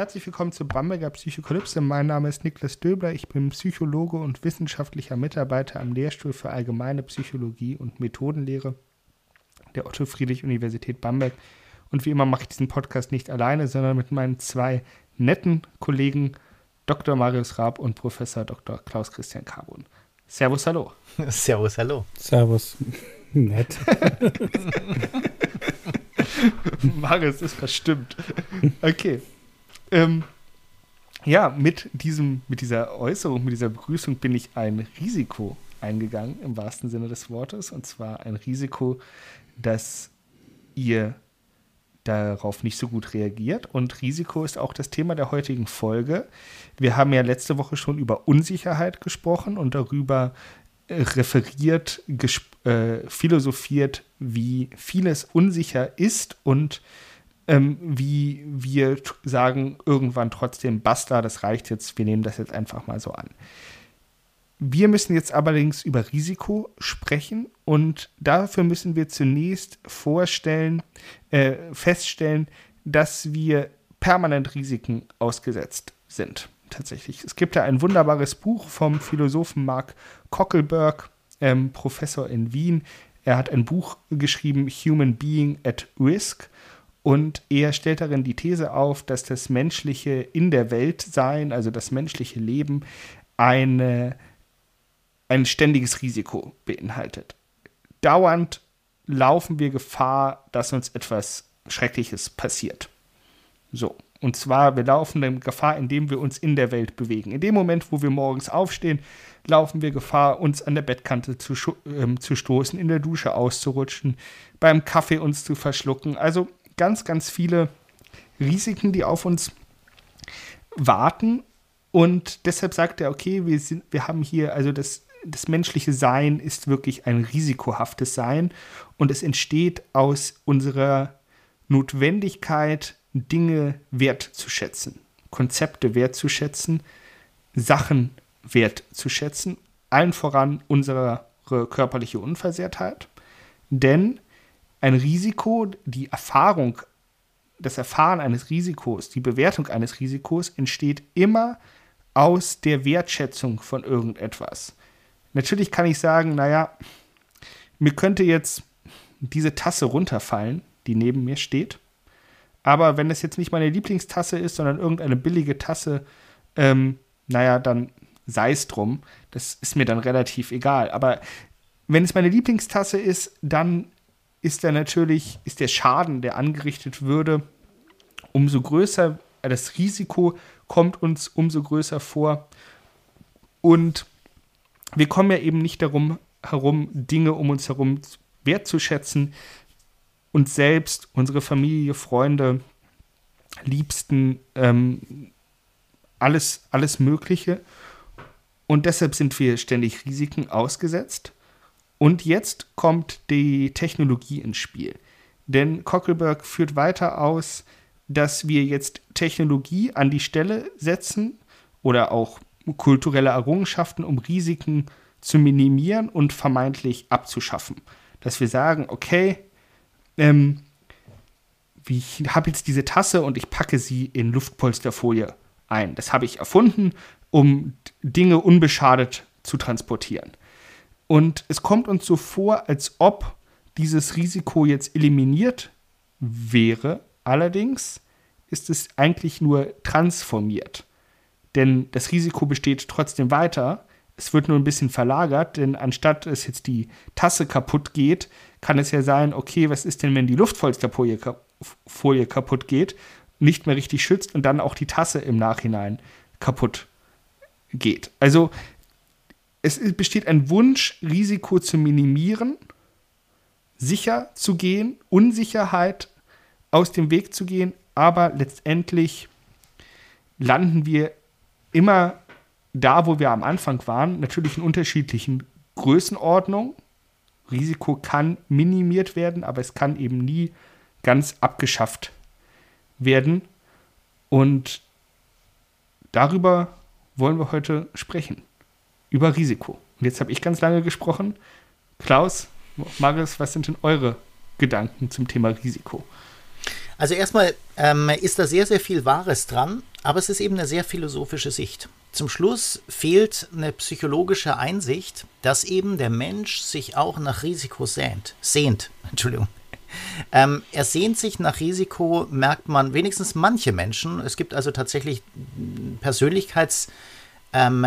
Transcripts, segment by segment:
Herzlich willkommen zur Bamberger Psychokalypse. Mein Name ist Niklas Döbler. Ich bin Psychologe und wissenschaftlicher Mitarbeiter am Lehrstuhl für Allgemeine Psychologie und Methodenlehre der Otto-Friedrich-Universität Bamberg. Und wie immer mache ich diesen Podcast nicht alleine, sondern mit meinen zwei netten Kollegen Dr. Marius Raab und Professor Dr. Klaus Christian Carbon. Servus, hallo. Servus, hallo. Servus. Nett. Marius ist verstimmt. Okay. Ähm, ja, mit, diesem, mit dieser Äußerung, mit dieser Begrüßung bin ich ein Risiko eingegangen, im wahrsten Sinne des Wortes. Und zwar ein Risiko, dass ihr darauf nicht so gut reagiert. Und Risiko ist auch das Thema der heutigen Folge. Wir haben ja letzte Woche schon über Unsicherheit gesprochen und darüber äh, referiert, äh, philosophiert, wie vieles unsicher ist und ähm, wie wir sagen irgendwann trotzdem, basta, das reicht jetzt, wir nehmen das jetzt einfach mal so an. Wir müssen jetzt allerdings über Risiko sprechen und dafür müssen wir zunächst vorstellen, äh, feststellen, dass wir permanent Risiken ausgesetzt sind. Tatsächlich. Es gibt da ein wunderbares Buch vom Philosophen Mark Cockelberg, ähm, Professor in Wien. Er hat ein Buch geschrieben, Human Being at Risk. Und er stellt darin die These auf, dass das menschliche in der Welt sein, also das menschliche Leben, eine, ein ständiges Risiko beinhaltet. Dauernd laufen wir Gefahr, dass uns etwas Schreckliches passiert. So. Und zwar, wir laufen dann Gefahr, indem wir uns in der Welt bewegen. In dem Moment, wo wir morgens aufstehen, laufen wir Gefahr, uns an der Bettkante zu, äh, zu stoßen, in der Dusche auszurutschen, beim Kaffee uns zu verschlucken. Also ganz, ganz viele Risiken, die auf uns warten. Und deshalb sagt er, okay, wir, sind, wir haben hier, also das, das menschliche Sein ist wirklich ein risikohaftes Sein und es entsteht aus unserer Notwendigkeit, Dinge wertzuschätzen, Konzepte wertzuschätzen, Sachen wertzuschätzen, allen voran unsere körperliche Unversehrtheit. Denn ein Risiko, die Erfahrung, das Erfahren eines Risikos, die Bewertung eines Risikos entsteht immer aus der Wertschätzung von irgendetwas. Natürlich kann ich sagen, naja, mir könnte jetzt diese Tasse runterfallen, die neben mir steht. Aber wenn es jetzt nicht meine Lieblingstasse ist, sondern irgendeine billige Tasse, ähm, naja, dann sei es drum. Das ist mir dann relativ egal. Aber wenn es meine Lieblingstasse ist, dann ist der natürlich, ist der Schaden, der angerichtet würde, umso größer, das Risiko kommt uns umso größer vor. Und wir kommen ja eben nicht darum herum, Dinge um uns herum wertzuschätzen, uns selbst, unsere Familie, Freunde, Liebsten, ähm, alles, alles Mögliche. Und deshalb sind wir ständig Risiken ausgesetzt. Und jetzt kommt die Technologie ins Spiel. Denn Cockelberg führt weiter aus, dass wir jetzt Technologie an die Stelle setzen oder auch kulturelle Errungenschaften, um Risiken zu minimieren und vermeintlich abzuschaffen. Dass wir sagen, okay, ähm, ich habe jetzt diese Tasse und ich packe sie in Luftpolsterfolie ein. Das habe ich erfunden, um Dinge unbeschadet zu transportieren. Und es kommt uns so vor, als ob dieses Risiko jetzt eliminiert wäre. Allerdings ist es eigentlich nur transformiert. Denn das Risiko besteht trotzdem weiter. Es wird nur ein bisschen verlagert, denn anstatt es jetzt die Tasse kaputt geht, kann es ja sein, okay, was ist denn, wenn die Luftpolsterfolie Folie kaputt geht, nicht mehr richtig schützt und dann auch die Tasse im Nachhinein kaputt geht. Also es besteht ein Wunsch, Risiko zu minimieren, sicher zu gehen, Unsicherheit aus dem Weg zu gehen, aber letztendlich landen wir immer da, wo wir am Anfang waren, natürlich in unterschiedlichen Größenordnung. Risiko kann minimiert werden, aber es kann eben nie ganz abgeschafft werden. Und darüber wollen wir heute sprechen. Über Risiko. Und jetzt habe ich ganz lange gesprochen. Klaus, Marius, was sind denn eure Gedanken zum Thema Risiko? Also erstmal ähm, ist da sehr, sehr viel Wahres dran, aber es ist eben eine sehr philosophische Sicht. Zum Schluss fehlt eine psychologische Einsicht, dass eben der Mensch sich auch nach Risiko sehnt. Sehnt, Entschuldigung. Ähm, er sehnt sich nach Risiko, merkt man wenigstens manche Menschen. Es gibt also tatsächlich Persönlichkeitsdispositionen, ähm,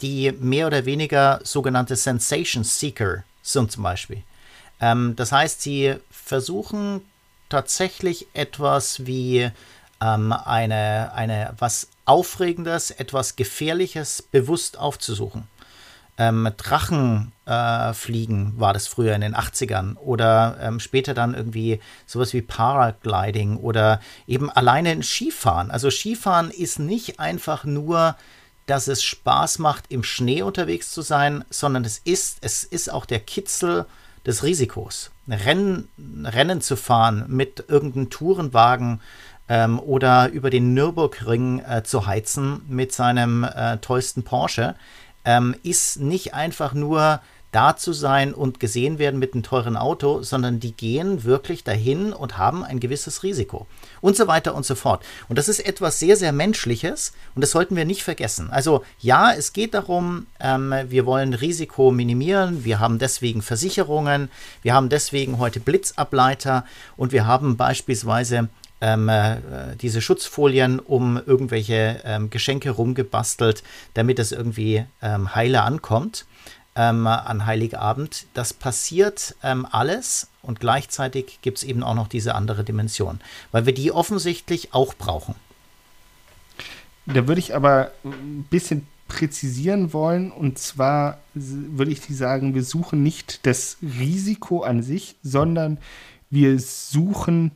die mehr oder weniger sogenannte Sensation Seeker sind zum Beispiel. Ähm, das heißt, sie versuchen tatsächlich etwas wie ähm, eine, eine was Aufregendes, etwas Gefährliches bewusst aufzusuchen. Ähm, Drachenfliegen äh, war das früher in den 80ern oder ähm, später dann irgendwie sowas wie Paragliding oder eben alleine ein Skifahren. Also Skifahren ist nicht einfach nur, dass es Spaß macht, im Schnee unterwegs zu sein, sondern es ist, es ist auch der Kitzel des Risikos. Rennen, Rennen zu fahren mit irgendeinem Tourenwagen ähm, oder über den Nürburgring äh, zu heizen mit seinem äh, tollsten Porsche, ähm, ist nicht einfach nur da zu sein und gesehen werden mit einem teuren Auto, sondern die gehen wirklich dahin und haben ein gewisses Risiko und so weiter und so fort. Und das ist etwas sehr, sehr Menschliches und das sollten wir nicht vergessen. Also ja, es geht darum, ähm, wir wollen Risiko minimieren, wir haben deswegen Versicherungen, wir haben deswegen heute Blitzableiter und wir haben beispielsweise ähm, äh, diese Schutzfolien um irgendwelche ähm, Geschenke rumgebastelt, damit es irgendwie ähm, heile ankommt ähm, an Heiligabend. Das passiert ähm, alles und gleichzeitig gibt es eben auch noch diese andere Dimension, weil wir die offensichtlich auch brauchen. Da würde ich aber ein bisschen präzisieren wollen und zwar würde ich sagen, wir suchen nicht das Risiko an sich, sondern wir suchen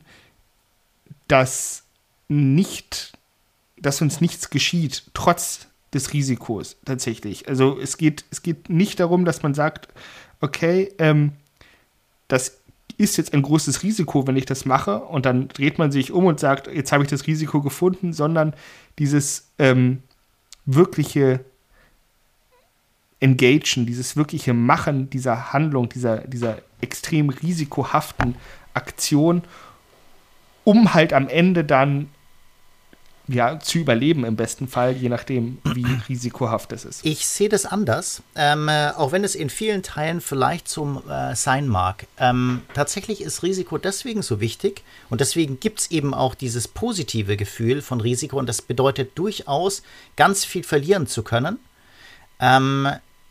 dass nicht, dass uns nichts geschieht, trotz des Risikos tatsächlich. Also es geht, es geht nicht darum, dass man sagt, okay, ähm, das ist jetzt ein großes Risiko, wenn ich das mache, und dann dreht man sich um und sagt, jetzt habe ich das Risiko gefunden, sondern dieses ähm, wirkliche Engagen, dieses wirkliche Machen dieser Handlung, dieser, dieser extrem risikohaften Aktion um halt am Ende dann ja, zu überleben im besten Fall, je nachdem, wie risikohaft es ist. Ich sehe das anders, ähm, äh, auch wenn es in vielen Teilen vielleicht zum äh, sein mag. Ähm, tatsächlich ist Risiko deswegen so wichtig und deswegen gibt es eben auch dieses positive Gefühl von Risiko und das bedeutet durchaus, ganz viel verlieren zu können, ähm,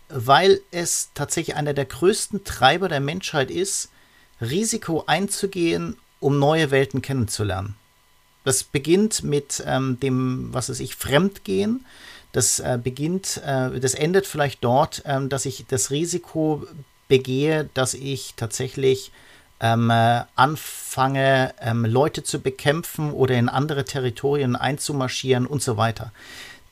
weil es tatsächlich einer der größten Treiber der Menschheit ist, Risiko einzugehen um neue Welten kennenzulernen. Das beginnt mit ähm, dem, was weiß ich, Fremdgehen. Das äh, beginnt, äh, das endet vielleicht dort, ähm, dass ich das Risiko begehe, dass ich tatsächlich ähm, äh, anfange, ähm, Leute zu bekämpfen oder in andere Territorien einzumarschieren und so weiter.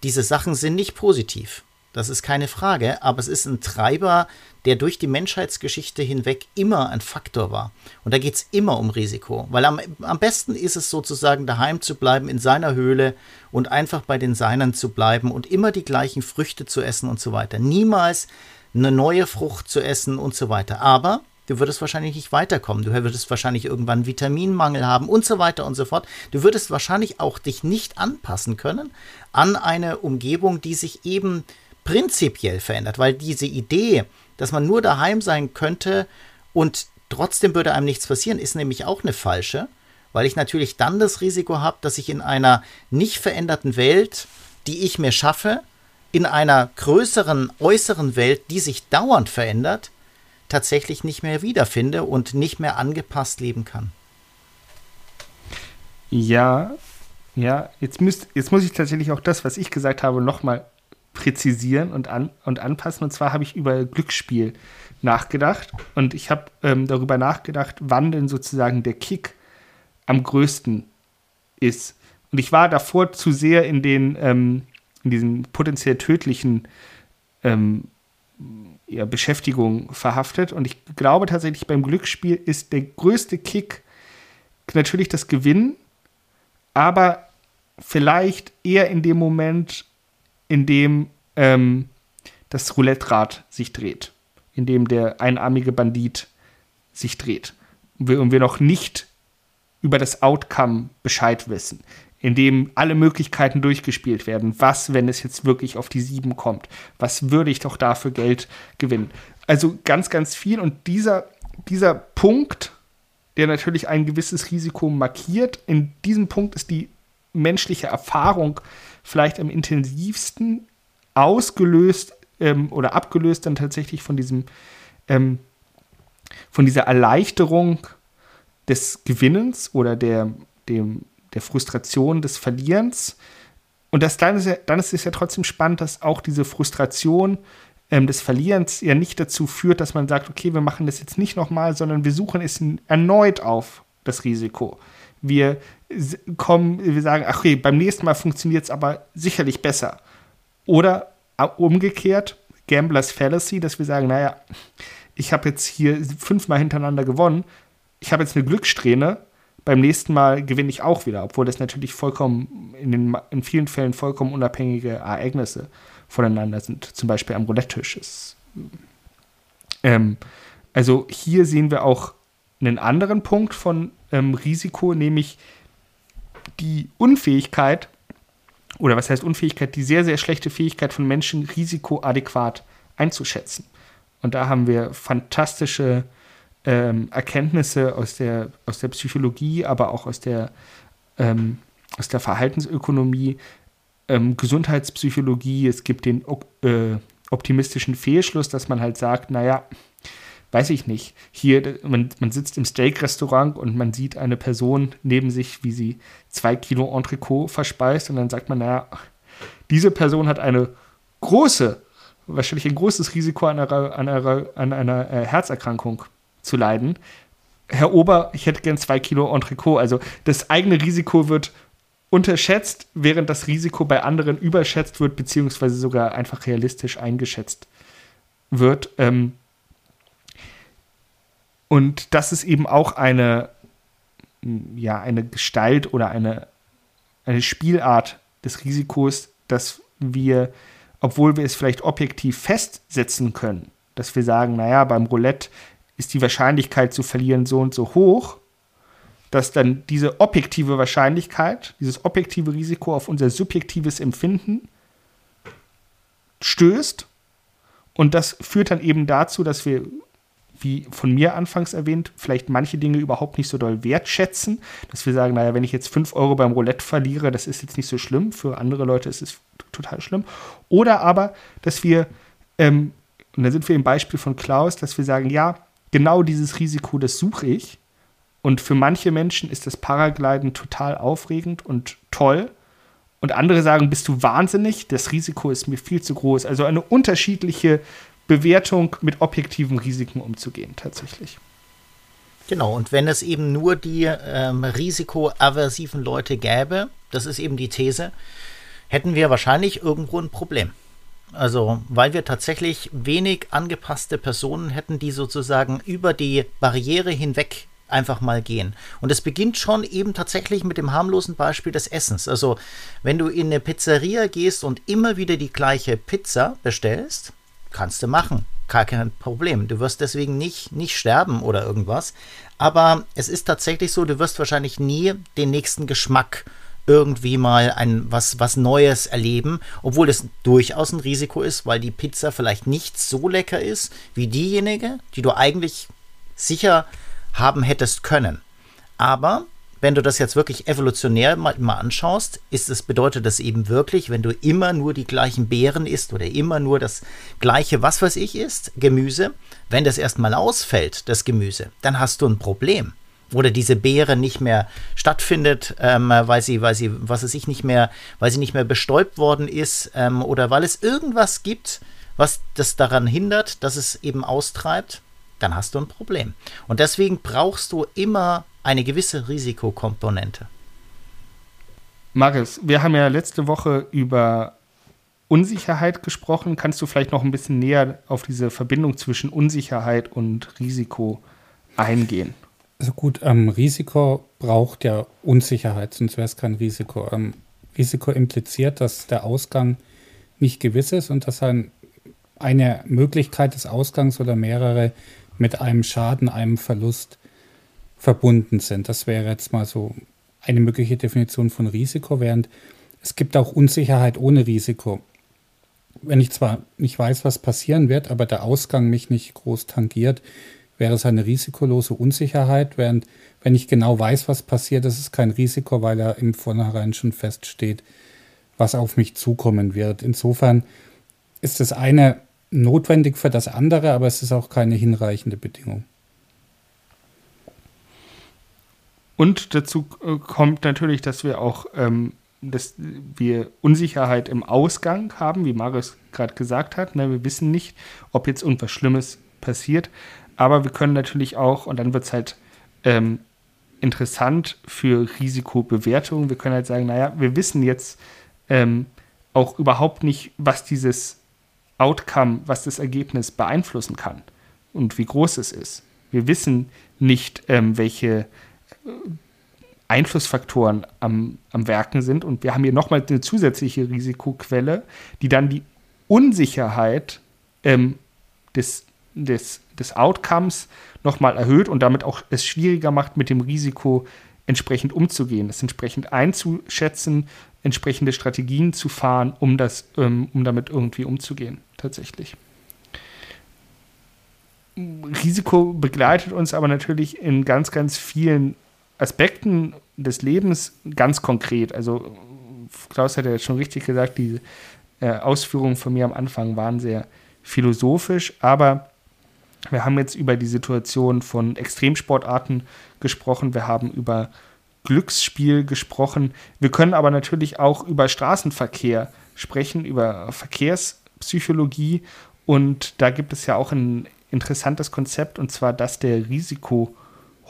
Diese Sachen sind nicht positiv. Das ist keine Frage, aber es ist ein Treiber, der durch die Menschheitsgeschichte hinweg immer ein Faktor war. Und da geht es immer um Risiko, weil am, am besten ist es sozusagen daheim zu bleiben in seiner Höhle und einfach bei den Seinen zu bleiben und immer die gleichen Früchte zu essen und so weiter. Niemals eine neue Frucht zu essen und so weiter. Aber du würdest wahrscheinlich nicht weiterkommen. Du würdest wahrscheinlich irgendwann Vitaminmangel haben und so weiter und so fort. Du würdest wahrscheinlich auch dich nicht anpassen können an eine Umgebung, die sich eben prinzipiell verändert, weil diese Idee, dass man nur daheim sein könnte und trotzdem würde einem nichts passieren, ist nämlich auch eine falsche, weil ich natürlich dann das Risiko habe, dass ich in einer nicht veränderten Welt, die ich mir schaffe, in einer größeren äußeren Welt, die sich dauernd verändert, tatsächlich nicht mehr wiederfinde und nicht mehr angepasst leben kann. Ja, ja, jetzt, müsst, jetzt muss ich tatsächlich auch das, was ich gesagt habe, nochmal präzisieren und, an, und anpassen. Und zwar habe ich über Glücksspiel nachgedacht und ich habe ähm, darüber nachgedacht, wann denn sozusagen der Kick am größten ist. Und ich war davor zu sehr in den ähm, in diesen potenziell tödlichen ähm, ja, Beschäftigung verhaftet. Und ich glaube tatsächlich, beim Glücksspiel ist der größte Kick natürlich das Gewinnen, aber vielleicht eher in dem Moment, in dem ähm, das Roulette-Rad sich dreht, in dem der einarmige Bandit sich dreht und wir, und wir noch nicht über das Outcome Bescheid wissen, in dem alle Möglichkeiten durchgespielt werden. Was, wenn es jetzt wirklich auf die sieben kommt? Was würde ich doch da für Geld gewinnen? Also ganz, ganz viel. Und dieser, dieser Punkt, der natürlich ein gewisses Risiko markiert, in diesem Punkt ist die menschliche Erfahrung vielleicht am intensivsten ausgelöst ähm, oder abgelöst dann tatsächlich von diesem ähm, von dieser Erleichterung des Gewinnens oder der, dem, der Frustration des Verlierens. Und das, dann, ist ja, dann ist es ja trotzdem spannend, dass auch diese Frustration ähm, des Verlierens ja nicht dazu führt, dass man sagt, okay, wir machen das jetzt nicht nochmal, sondern wir suchen es erneut auf, das Risiko. Wir kommen, wir sagen, ach okay, beim nächsten Mal funktioniert es aber sicherlich besser. Oder umgekehrt, Gamblers Fallacy, dass wir sagen, naja, ich habe jetzt hier fünfmal hintereinander gewonnen, ich habe jetzt eine Glückssträhne, beim nächsten Mal gewinne ich auch wieder, obwohl das natürlich vollkommen, in, den, in vielen Fällen vollkommen unabhängige Ereignisse voneinander sind, zum Beispiel am Roulette-Tisch. Ähm, also hier sehen wir auch einen anderen Punkt von ähm, Risiko, nämlich die Unfähigkeit, oder was heißt Unfähigkeit, die sehr, sehr schlechte Fähigkeit von Menschen, Risiko adäquat einzuschätzen. Und da haben wir fantastische ähm, Erkenntnisse aus der, aus der Psychologie, aber auch aus der, ähm, aus der Verhaltensökonomie, ähm, Gesundheitspsychologie. Es gibt den äh, optimistischen Fehlschluss, dass man halt sagt, naja, weiß ich nicht. Hier, man, man sitzt im Steak-Restaurant und man sieht eine Person neben sich, wie sie zwei Kilo Entrecot verspeist und dann sagt man, naja, diese Person hat eine große, wahrscheinlich ein großes Risiko an einer, an einer, an einer äh, Herzerkrankung zu leiden. Herr Ober, ich hätte gern zwei Kilo Entrecot. Also das eigene Risiko wird unterschätzt, während das Risiko bei anderen überschätzt wird, beziehungsweise sogar einfach realistisch eingeschätzt wird. Ähm, und das ist eben auch eine, ja, eine Gestalt oder eine, eine Spielart des Risikos, dass wir, obwohl wir es vielleicht objektiv festsetzen können, dass wir sagen, naja, beim Roulette ist die Wahrscheinlichkeit zu verlieren so und so hoch, dass dann diese objektive Wahrscheinlichkeit, dieses objektive Risiko auf unser subjektives Empfinden stößt. Und das führt dann eben dazu, dass wir wie von mir anfangs erwähnt, vielleicht manche Dinge überhaupt nicht so doll wertschätzen, dass wir sagen, naja, wenn ich jetzt 5 Euro beim Roulette verliere, das ist jetzt nicht so schlimm, für andere Leute ist es total schlimm. Oder aber, dass wir, ähm, und da sind wir im Beispiel von Klaus, dass wir sagen, ja, genau dieses Risiko, das suche ich. Und für manche Menschen ist das Paragliden total aufregend und toll. Und andere sagen, bist du wahnsinnig, das Risiko ist mir viel zu groß. Also eine unterschiedliche Bewertung mit objektiven Risiken umzugehen, tatsächlich. Genau, und wenn es eben nur die ähm, risikoaversiven Leute gäbe, das ist eben die These, hätten wir wahrscheinlich irgendwo ein Problem. Also, weil wir tatsächlich wenig angepasste Personen hätten, die sozusagen über die Barriere hinweg einfach mal gehen. Und es beginnt schon eben tatsächlich mit dem harmlosen Beispiel des Essens. Also, wenn du in eine Pizzeria gehst und immer wieder die gleiche Pizza bestellst, kannst du machen. Kein Problem. Du wirst deswegen nicht, nicht sterben oder irgendwas. Aber es ist tatsächlich so, du wirst wahrscheinlich nie den nächsten Geschmack irgendwie mal ein was, was Neues erleben, obwohl es durchaus ein Risiko ist, weil die Pizza vielleicht nicht so lecker ist wie diejenige, die du eigentlich sicher haben hättest können. Aber wenn du das jetzt wirklich evolutionär mal, mal anschaust, ist es, bedeutet das eben wirklich, wenn du immer nur die gleichen Beeren isst oder immer nur das gleiche, was weiß ich, isst, Gemüse, wenn das erstmal ausfällt, das Gemüse, dann hast du ein Problem. Oder diese Beere nicht mehr stattfindet, ähm, weil sie, weil sie, was weiß ich, nicht mehr, weil sie nicht mehr bestäubt worden ist, ähm, oder weil es irgendwas gibt, was das daran hindert, dass es eben austreibt, dann hast du ein Problem. Und deswegen brauchst du immer eine gewisse Risikokomponente. Marius, wir haben ja letzte Woche über Unsicherheit gesprochen. Kannst du vielleicht noch ein bisschen näher auf diese Verbindung zwischen Unsicherheit und Risiko eingehen? Also gut, ähm, Risiko braucht ja Unsicherheit, sonst wäre es kein Risiko. Ähm, Risiko impliziert, dass der Ausgang nicht gewiss ist und dass ein, eine Möglichkeit des Ausgangs oder mehrere mit einem Schaden, einem Verlust verbunden sind. Das wäre jetzt mal so eine mögliche Definition von Risiko, während es gibt auch Unsicherheit ohne Risiko. Wenn ich zwar nicht weiß, was passieren wird, aber der Ausgang mich nicht groß tangiert, wäre es eine risikolose Unsicherheit, während wenn ich genau weiß, was passiert, ist es kein Risiko, weil er im Vornherein schon feststeht, was auf mich zukommen wird. Insofern ist das eine notwendig für das andere, aber es ist auch keine hinreichende Bedingung. Und dazu äh, kommt natürlich, dass wir auch ähm, dass wir Unsicherheit im Ausgang haben, wie Marius gerade gesagt hat. Ne? Wir wissen nicht, ob jetzt irgendwas Schlimmes passiert, aber wir können natürlich auch, und dann wird es halt ähm, interessant für Risikobewertung, wir können halt sagen, naja, wir wissen jetzt ähm, auch überhaupt nicht, was dieses Outcome, was das Ergebnis beeinflussen kann und wie groß es ist. Wir wissen nicht, ähm, welche Einflussfaktoren am, am Werken sind. Und wir haben hier nochmal eine zusätzliche Risikoquelle, die dann die Unsicherheit ähm, des, des, des Outcomes nochmal erhöht und damit auch es schwieriger macht, mit dem Risiko entsprechend umzugehen, es entsprechend einzuschätzen, entsprechende Strategien zu fahren, um, das, ähm, um damit irgendwie umzugehen, tatsächlich. Risiko begleitet uns aber natürlich in ganz, ganz vielen Aspekten des Lebens ganz konkret. Also Klaus hat ja schon richtig gesagt, die äh, Ausführungen von mir am Anfang waren sehr philosophisch, aber wir haben jetzt über die Situation von Extremsportarten gesprochen, wir haben über Glücksspiel gesprochen, wir können aber natürlich auch über Straßenverkehr sprechen, über Verkehrspsychologie und da gibt es ja auch ein interessantes Konzept und zwar das der Risiko-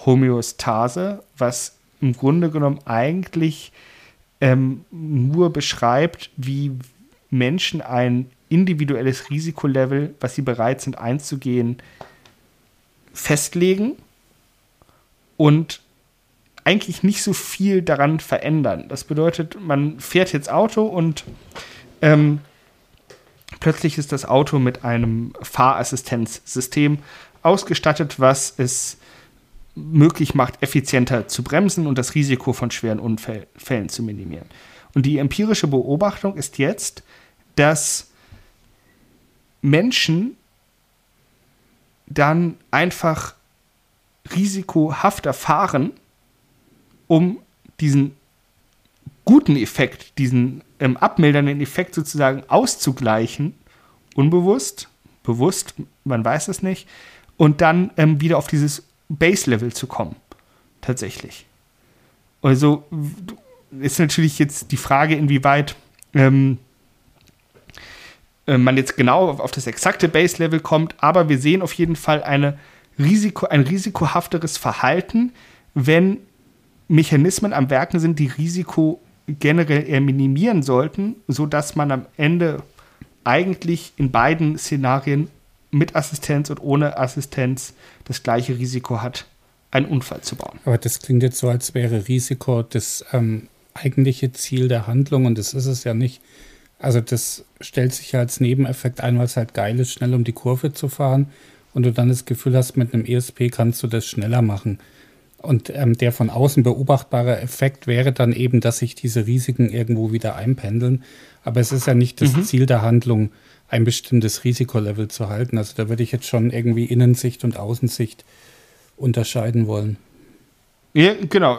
Homöostase, was im Grunde genommen eigentlich ähm, nur beschreibt, wie Menschen ein individuelles Risikolevel, was sie bereit sind einzugehen, festlegen und eigentlich nicht so viel daran verändern. Das bedeutet, man fährt jetzt Auto und ähm, plötzlich ist das Auto mit einem Fahrassistenzsystem ausgestattet, was es möglich macht, effizienter zu bremsen und das Risiko von schweren Unfällen zu minimieren. Und die empirische Beobachtung ist jetzt, dass Menschen dann einfach risikohafter fahren, um diesen guten Effekt, diesen ähm, abmildernden Effekt sozusagen auszugleichen, unbewusst, bewusst, man weiß es nicht, und dann ähm, wieder auf dieses Base-Level zu kommen. Tatsächlich. Also ist natürlich jetzt die Frage, inwieweit ähm, äh, man jetzt genau auf, das exakte Base-Level kommt, aber wir sehen auf jeden Fall eine Risiko, ein risikohafteres Verhalten, wenn Mechanismen am Werken sind, die Risiko generell eher minimieren sollten, sodass man am Ende eigentlich in beiden Szenarien mit Assistenz und ohne Assistenz das gleiche Risiko hat, einen Unfall zu bauen. Aber das klingt jetzt so, als wäre Risiko das ähm, eigentliche Ziel der Handlung und das ist es ja nicht. Also das stellt sich ja als Nebeneffekt ein, weil es halt geil ist, schnell um die Kurve zu fahren und du dann das Gefühl hast, mit einem ESP kannst du das schneller machen. Und ähm, der von außen beobachtbare Effekt wäre dann eben, dass sich diese Risiken irgendwo wieder einpendeln. Aber es ist ja nicht das mhm. Ziel der Handlung, ein bestimmtes Risikolevel zu halten. Also da würde ich jetzt schon irgendwie Innensicht und Außensicht unterscheiden wollen. Ja, genau.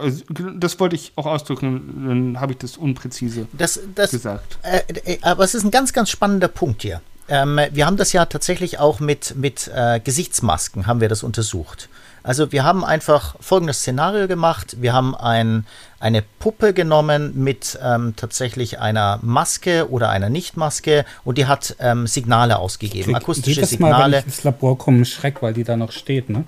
Das wollte ich auch ausdrücken. Dann habe ich das unpräzise das, das, gesagt. Äh, äh, aber es ist ein ganz, ganz spannender Punkt hier. Ähm, wir haben das ja tatsächlich auch mit, mit äh, Gesichtsmasken, haben wir das untersucht. Also wir haben einfach folgendes Szenario gemacht. Wir haben ein, eine Puppe genommen mit ähm, tatsächlich einer Maske oder einer Nichtmaske und die hat ähm, Signale ausgegeben, akustische Signale. Mal, wenn ich ins Labor komme, Schreck, weil die da noch steht, ne?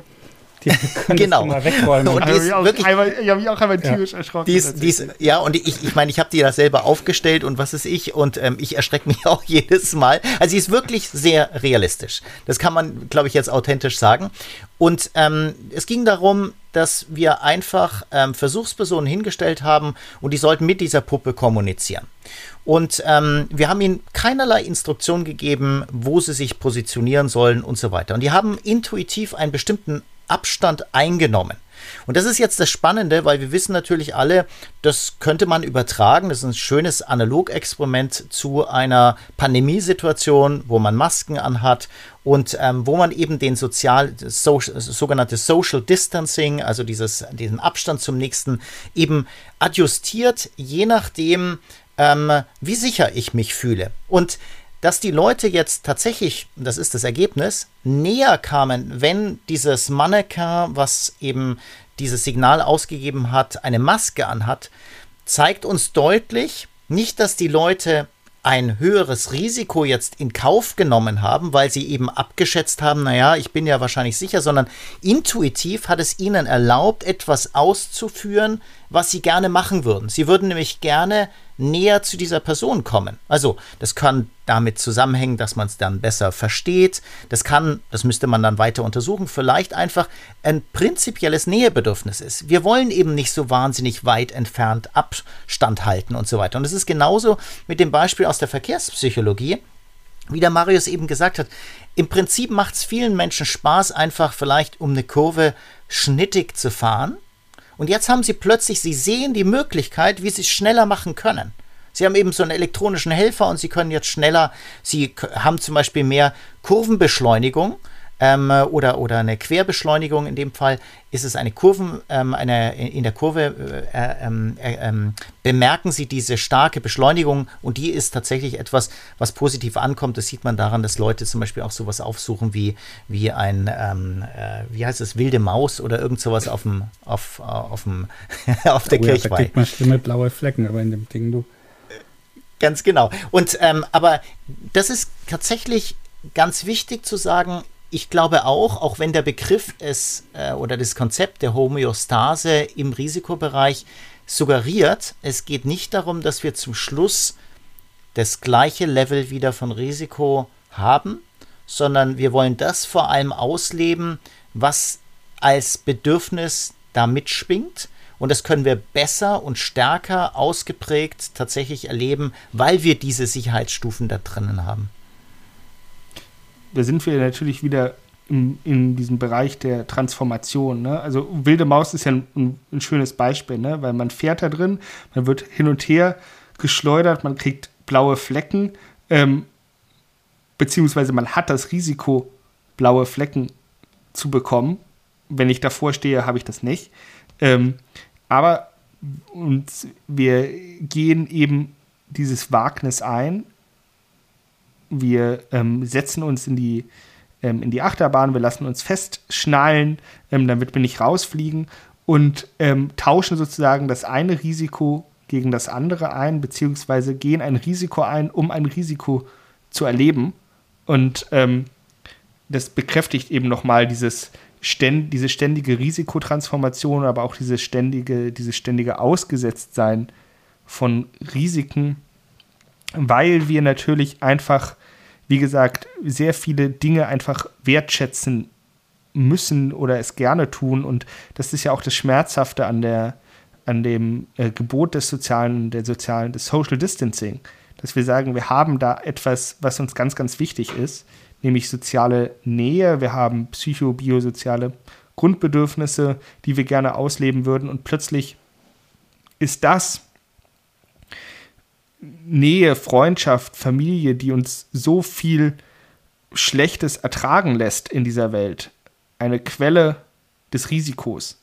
Die können Genau. mal wegräumen. Und die Ich ist habe mich, auch wirklich- einmal- ich hab mich auch einmal tierisch erschrocken. Die ist, die ist, ja, und ich, ich meine, ich habe die da selber aufgestellt und was ist ich und ähm, ich erschrecke mich auch jedes Mal. Also sie ist wirklich sehr realistisch. Das kann man, glaube ich, jetzt authentisch sagen. Und ähm, es ging darum, dass wir einfach ähm, Versuchspersonen hingestellt haben und die sollten mit dieser Puppe kommunizieren. Und ähm, wir haben ihnen keinerlei Instruktion gegeben, wo sie sich positionieren sollen und so weiter. Und die haben intuitiv einen bestimmten Abstand eingenommen. Und das ist jetzt das Spannende, weil wir wissen natürlich alle, das könnte man übertragen. Das ist ein schönes Analogexperiment zu einer Pandemiesituation, wo man Masken anhat und ähm, wo man eben den sozial, so, sogenannte Social Distancing, also dieses, diesen Abstand zum nächsten, eben adjustiert, je nachdem, ähm, wie sicher ich mich fühle. Und dass die Leute jetzt tatsächlich, das ist das Ergebnis, näher kamen, wenn dieses Mannequin, was eben dieses Signal ausgegeben hat, eine Maske anhat, zeigt uns deutlich, nicht, dass die Leute ein höheres Risiko jetzt in Kauf genommen haben, weil sie eben abgeschätzt haben, naja, ich bin ja wahrscheinlich sicher, sondern intuitiv hat es ihnen erlaubt, etwas auszuführen, was sie gerne machen würden. Sie würden nämlich gerne näher zu dieser Person kommen. Also das kann damit zusammenhängen, dass man es dann besser versteht. Das kann, das müsste man dann weiter untersuchen, vielleicht einfach ein prinzipielles Nähebedürfnis ist. Wir wollen eben nicht so wahnsinnig weit entfernt Abstand halten und so weiter. Und es ist genauso mit dem Beispiel aus der Verkehrspsychologie wie der Marius eben gesagt hat, im Prinzip macht es vielen Menschen Spaß, einfach vielleicht um eine Kurve schnittig zu fahren. Und jetzt haben sie plötzlich, sie sehen die Möglichkeit, wie sie es schneller machen können. Sie haben eben so einen elektronischen Helfer und sie können jetzt schneller, sie haben zum Beispiel mehr Kurvenbeschleunigung ähm, oder, oder eine Querbeschleunigung. In dem Fall ist es eine Kurven, ähm, eine, in der Kurve äh, ähm, äh, ähm, bemerken Sie diese starke Beschleunigung und die ist tatsächlich etwas, was positiv ankommt. Das sieht man daran, dass Leute zum Beispiel auch sowas aufsuchen wie, wie ein, ähm, äh, wie heißt es, wilde Maus oder irgend sowas auf dem, auf, äh, auf dem, auf der Oh ja, da kriegt man schlimme blaue Flecken, aber in dem Ding, du. Ganz genau. Und ähm, aber das ist tatsächlich ganz wichtig zu sagen. Ich glaube auch, auch wenn der Begriff es äh, oder das Konzept der Homöostase im Risikobereich suggeriert, es geht nicht darum, dass wir zum Schluss das gleiche Level wieder von Risiko haben, sondern wir wollen das vor allem ausleben, was als Bedürfnis da mitschwingt. Und das können wir besser und stärker ausgeprägt tatsächlich erleben, weil wir diese Sicherheitsstufen da drinnen haben. Da sind wir natürlich wieder in, in diesem Bereich der Transformation. Ne? Also wilde Maus ist ja ein, ein schönes Beispiel, ne? weil man fährt da drin, man wird hin und her geschleudert, man kriegt blaue Flecken, ähm, beziehungsweise man hat das Risiko, blaue Flecken zu bekommen. Wenn ich davor stehe, habe ich das nicht. Ähm, aber und wir gehen eben dieses Wagnis ein, wir ähm, setzen uns in die, ähm, in die Achterbahn, wir lassen uns festschnallen, ähm, damit wir nicht rausfliegen und ähm, tauschen sozusagen das eine Risiko gegen das andere ein, beziehungsweise gehen ein Risiko ein, um ein Risiko zu erleben. Und ähm, das bekräftigt eben nochmal dieses ständ, diese ständige Risikotransformation, aber auch diese ständige, dieses ständige Ausgesetztsein von Risiken, weil wir natürlich einfach, wie gesagt, sehr viele Dinge einfach wertschätzen müssen oder es gerne tun. Und das ist ja auch das Schmerzhafte an der, an dem äh, Gebot des sozialen, der sozialen, des Social Distancing, dass wir sagen, wir haben da etwas, was uns ganz, ganz wichtig ist, nämlich soziale Nähe. Wir haben psychobisoziale Grundbedürfnisse, die wir gerne ausleben würden. Und plötzlich ist das Nähe, Freundschaft, Familie, die uns so viel Schlechtes ertragen lässt in dieser Welt, eine Quelle des Risikos.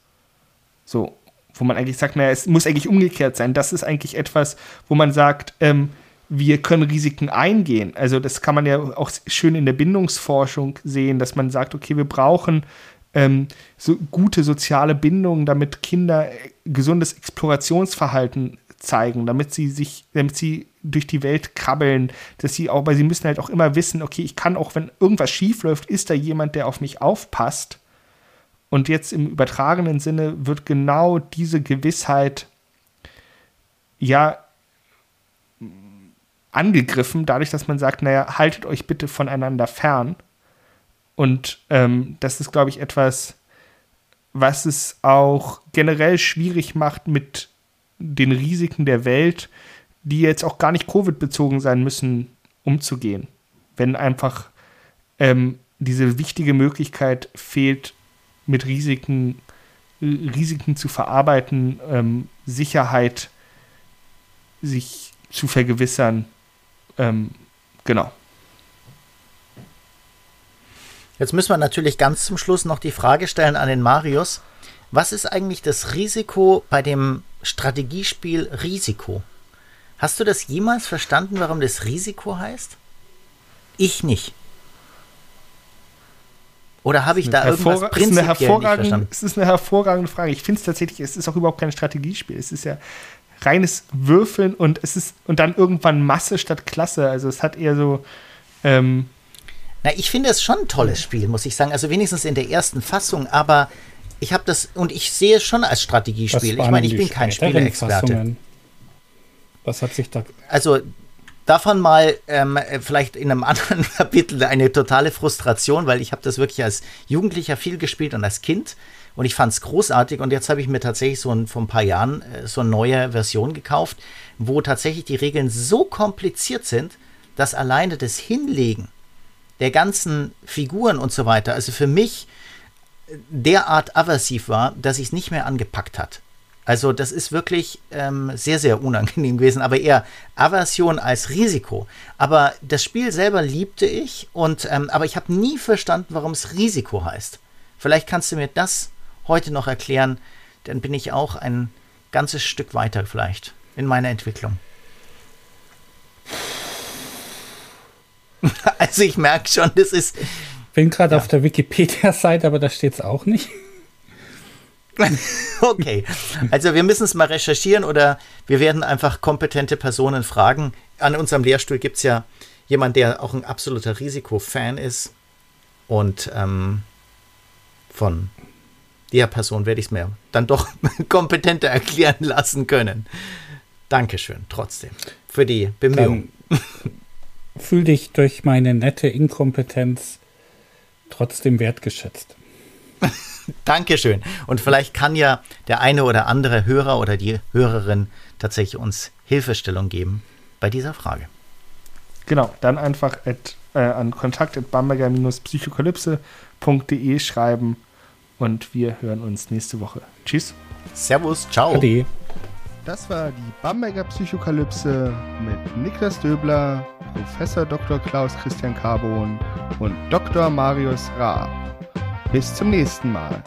So, wo man eigentlich sagt, naja, es muss eigentlich umgekehrt sein. Das ist eigentlich etwas, wo man sagt, ähm, wir können Risiken eingehen. Also das kann man ja auch schön in der Bindungsforschung sehen, dass man sagt, okay, wir brauchen ähm, so gute soziale Bindungen, damit Kinder äh, gesundes Explorationsverhalten zeigen, damit sie sich, damit sie durch die Welt krabbeln, dass sie auch, weil sie müssen halt auch immer wissen, okay, ich kann auch, wenn irgendwas schief läuft, ist da jemand, der auf mich aufpasst. Und jetzt im übertragenen Sinne wird genau diese Gewissheit ja angegriffen, dadurch, dass man sagt, naja, haltet euch bitte voneinander fern. Und ähm, das ist, glaube ich, etwas, was es auch generell schwierig macht mit den Risiken der Welt, die jetzt auch gar nicht Covid-bezogen sein müssen, umzugehen. Wenn einfach ähm, diese wichtige Möglichkeit fehlt, mit Risiken, Risiken zu verarbeiten, ähm, Sicherheit sich zu vergewissern. Ähm, genau. Jetzt müssen wir natürlich ganz zum Schluss noch die Frage stellen an den Marius. Was ist eigentlich das Risiko bei dem Strategiespiel Risiko? Hast du das jemals verstanden, warum das Risiko heißt? Ich nicht. Oder habe ich da irgendwas prinzipiell ist nicht verstanden? Es ist eine hervorragende Frage. Ich finde es tatsächlich, es ist auch überhaupt kein Strategiespiel. Es ist ja reines Würfeln und es ist und dann irgendwann Masse statt Klasse. Also es hat eher so. Ähm Na, ich finde es schon ein tolles Spiel, muss ich sagen. Also wenigstens in der ersten Fassung, aber ich habe das und ich sehe es schon als Strategiespiel. Ich meine, ich bin kein Spieleexperte. Was hat sich da. Also davon mal ähm, vielleicht in einem anderen Kapitel eine totale Frustration, weil ich habe das wirklich als Jugendlicher viel gespielt und als Kind und ich fand es großartig und jetzt habe ich mir tatsächlich so ein, vor ein paar Jahren äh, so eine neue Version gekauft, wo tatsächlich die Regeln so kompliziert sind, dass alleine das Hinlegen der ganzen Figuren und so weiter, also für mich derart aversiv war, dass ich es nicht mehr angepackt hat. Also das ist wirklich ähm, sehr, sehr unangenehm gewesen, aber eher Aversion als Risiko. Aber das Spiel selber liebte ich, und, ähm, aber ich habe nie verstanden, warum es Risiko heißt. Vielleicht kannst du mir das heute noch erklären, dann bin ich auch ein ganzes Stück weiter vielleicht in meiner Entwicklung. also ich merke schon, das ist bin gerade ja. auf der Wikipedia-Seite, aber da steht es auch nicht. okay, also wir müssen es mal recherchieren oder wir werden einfach kompetente Personen fragen. An unserem Lehrstuhl gibt es ja jemanden, der auch ein absoluter Risikofan ist. Und ähm, von der Person werde ich es mir dann doch kompetenter erklären lassen können. Dankeschön trotzdem für die Bemühungen. Fühl dich durch meine nette Inkompetenz trotzdem wertgeschätzt. Dankeschön. Und vielleicht kann ja der eine oder andere Hörer oder die Hörerin tatsächlich uns Hilfestellung geben bei dieser Frage. Genau, dann einfach at, äh, an kontakt.bamberger-psychokalypse.de schreiben und wir hören uns nächste Woche. Tschüss. Servus, ciao. Ade. Das war die Bamberger Psychokalypse mit Niklas Döbler, Professor Dr. Klaus Christian Carbon und Dr. Marius Raab. Bis zum nächsten Mal.